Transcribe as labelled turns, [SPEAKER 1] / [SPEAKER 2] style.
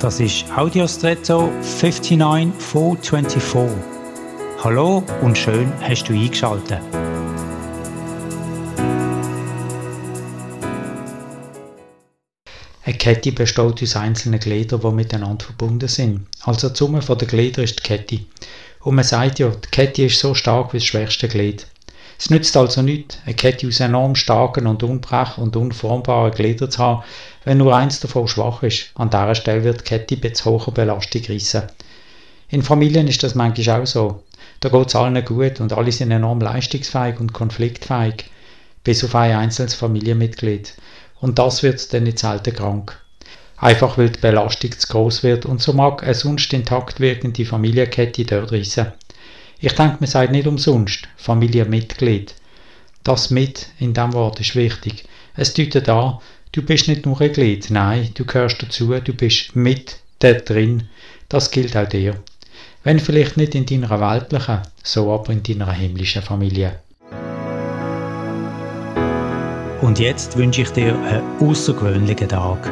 [SPEAKER 1] Das ist Audiostretto 59424. Hallo und schön hast du eingeschaltet. Eine Kette besteht aus einzelnen Gliedern, die miteinander verbunden sind. Also die Summe der Glieder ist die Kette. Und man sagt ja, die Kette ist so stark wie das schwächste Glied. Es nützt also nichts, eine Kette aus enorm starken und unbrech- und unformbaren Gliedern zu haben, wenn nur eins davon schwach ist. An dieser Stelle wird die Kette bei zu hoher Belastung gerissen. In Familien ist das manchmal auch so. Da geht es allen gut und alle sind enorm leistungsfähig und konfliktfähig, bis auf ein einzelnes Familienmitglied. Und das wird dann nicht selten krank. Einfach weil die Belastung zu groß wird und so mag eine sonst intakt wirkende Familienkette dort rissen. Ich denke, man sagt nicht umsonst Familienmitglied. Das mit in dem Wort ist wichtig. Es deutet an, du bist nicht nur ein Glied, nein, du gehörst dazu, du bist mit da drin. Das gilt auch dir. Wenn vielleicht nicht in deiner weltlichen, so aber in deiner himmlischen Familie. Und jetzt wünsche ich dir einen außergewöhnlichen Tag.